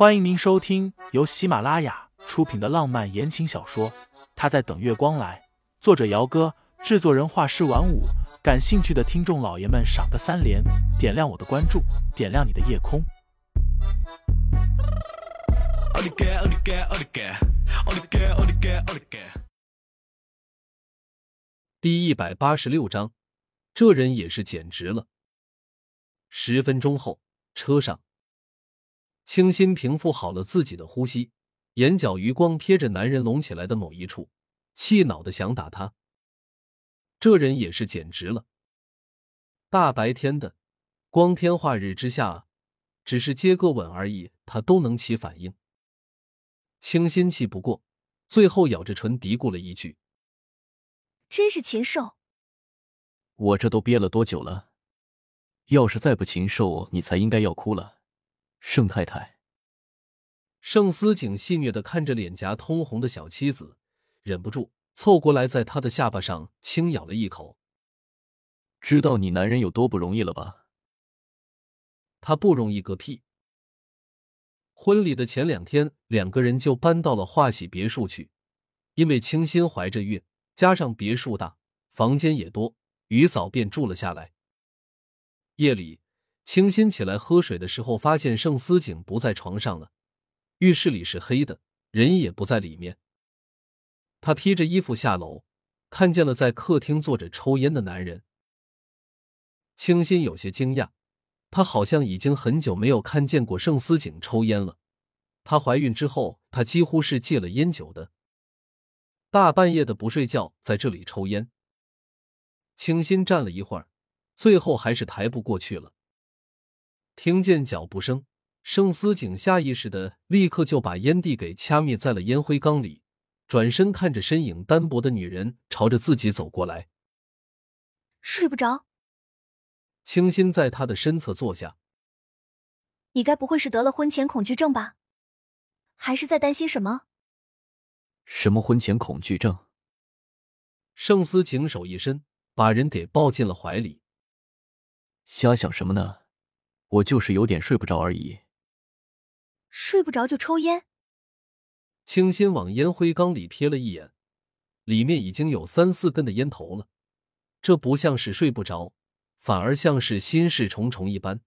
欢迎您收听由喜马拉雅出品的浪漫言情小说《他在等月光来》，作者：姚哥，制作人：画师晚舞。感兴趣的听众老爷们，赏个三连，点亮我的关注，点亮你的夜空。第一百八十六章，这人也是简直了。十分钟后，车上。清新平复好了自己的呼吸，眼角余光瞥着男人隆起来的某一处，气恼的想打他。这人也是简直了。大白天的，光天化日之下，只是接个吻而已，他都能起反应。清新气不过，最后咬着唇嘀咕了一句：“真是禽兽！我这都憋了多久了？要是再不禽兽，你才应该要哭了。”盛太太，盛思景戏谑的看着脸颊通红的小妻子，忍不住凑过来，在她的下巴上轻咬了一口。知道你男人有多不容易了吧？他不容易个屁！婚礼的前两天，两个人就搬到了华喜别墅去，因为清新怀着孕，加上别墅大，房间也多，于嫂便住了下来。夜里。清新起来喝水的时候，发现盛思景不在床上了，浴室里是黑的，人也不在里面。他披着衣服下楼，看见了在客厅坐着抽烟的男人。清新有些惊讶，她好像已经很久没有看见过盛思景抽烟了。她怀孕之后，她几乎是戒了烟酒的，大半夜的不睡觉，在这里抽烟。清新站了一会儿，最后还是抬不过去了。听见脚步声，盛思景下意识的立刻就把烟蒂给掐灭在了烟灰缸里，转身看着身影单薄的女人朝着自己走过来。睡不着，清新在他的身侧坐下。你该不会是得了婚前恐惧症吧？还是在担心什么？什么婚前恐惧症？盛思景手一伸，把人给抱进了怀里。瞎想什么呢？我就是有点睡不着而已。睡不着就抽烟。清新往烟灰缸里瞥了一眼，里面已经有三四根的烟头了。这不像是睡不着，反而像是心事重重一般。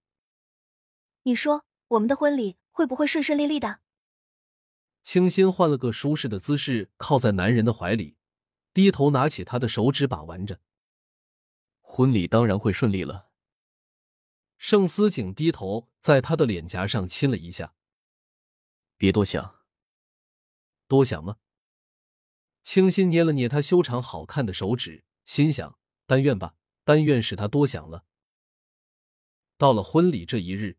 你说我们的婚礼会不会顺顺利利的？清新换了个舒适的姿势，靠在男人的怀里，低头拿起他的手指把玩着。婚礼当然会顺利了。盛思景低头在他的脸颊上亲了一下。别多想，多想吗？清新捏了捏他修长好看的手指，心想：但愿吧，但愿是他多想了。到了婚礼这一日，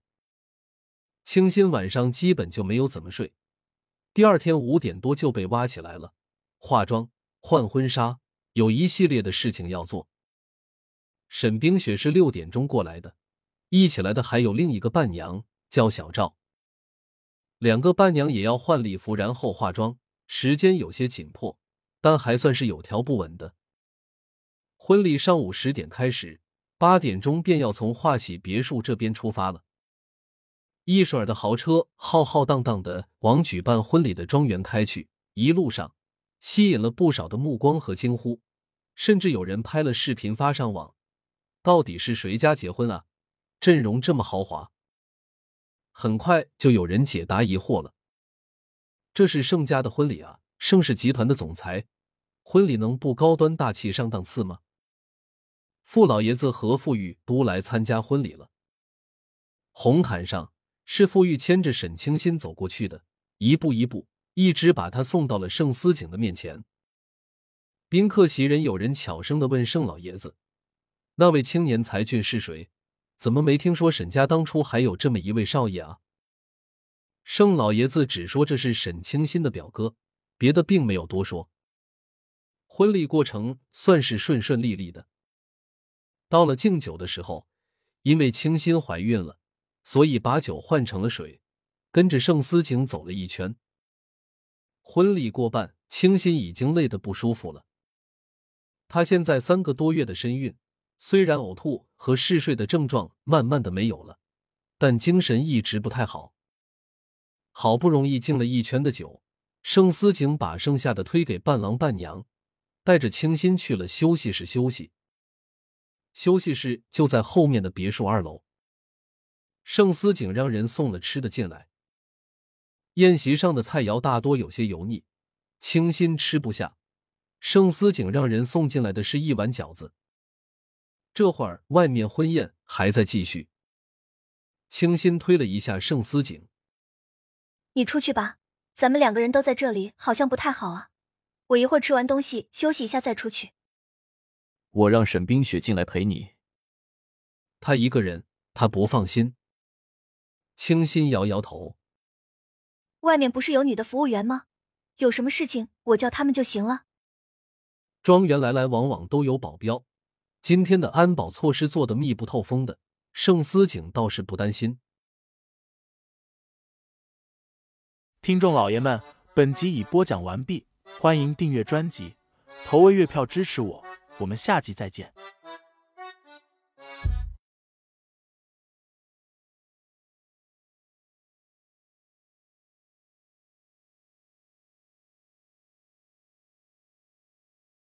清新晚上基本就没有怎么睡。第二天五点多就被挖起来了，化妆、换婚纱，有一系列的事情要做。沈冰雪是六点钟过来的。一起来的还有另一个伴娘，叫小赵。两个伴娘也要换礼服，然后化妆，时间有些紧迫，但还算是有条不紊的。婚礼上午十点开始，八点钟便要从华喜别墅这边出发了。一水儿的豪车浩浩荡荡的往举办婚礼的庄园开去，一路上吸引了不少的目光和惊呼，甚至有人拍了视频发上网。到底是谁家结婚啊？阵容这么豪华，很快就有人解答疑惑了。这是盛家的婚礼啊，盛氏集团的总裁，婚礼能不高端大气上档次吗？傅老爷子和傅玉都来参加婚礼了。红毯上是傅玉牵着沈清心走过去的，一步一步，一直把他送到了盛思景的面前。宾客席人有人悄声的问盛老爷子：“那位青年才俊是谁？”怎么没听说沈家当初还有这么一位少爷啊？盛老爷子只说这是沈清心的表哥，别的并没有多说。婚礼过程算是顺顺利利的。到了敬酒的时候，因为清心怀孕了，所以把酒换成了水，跟着盛思景走了一圈。婚礼过半，清心已经累得不舒服了。她现在三个多月的身孕。虽然呕吐和嗜睡的症状慢慢的没有了，但精神一直不太好。好不容易敬了一圈的酒，盛思景把剩下的推给伴郎伴娘，带着清新去了休息室休息。休息室就在后面的别墅二楼。盛思景让人送了吃的进来。宴席上的菜肴大多有些油腻，清新吃不下。盛思景让人送进来的是一碗饺子。这会儿外面婚宴还在继续。清新推了一下盛思景：“你出去吧，咱们两个人都在这里，好像不太好啊。我一会儿吃完东西休息一下再出去。”我让沈冰雪进来陪你。他一个人，他不放心。清新摇摇头：“外面不是有女的服务员吗？有什么事情我叫他们就行了。庄园来来往往都有保镖，今天的安保措施做的密不透风的。”盛思景倒是不担心。听众老爷们，本集已播讲完毕，欢迎订阅专辑，投喂月票支持我，我们下集再见。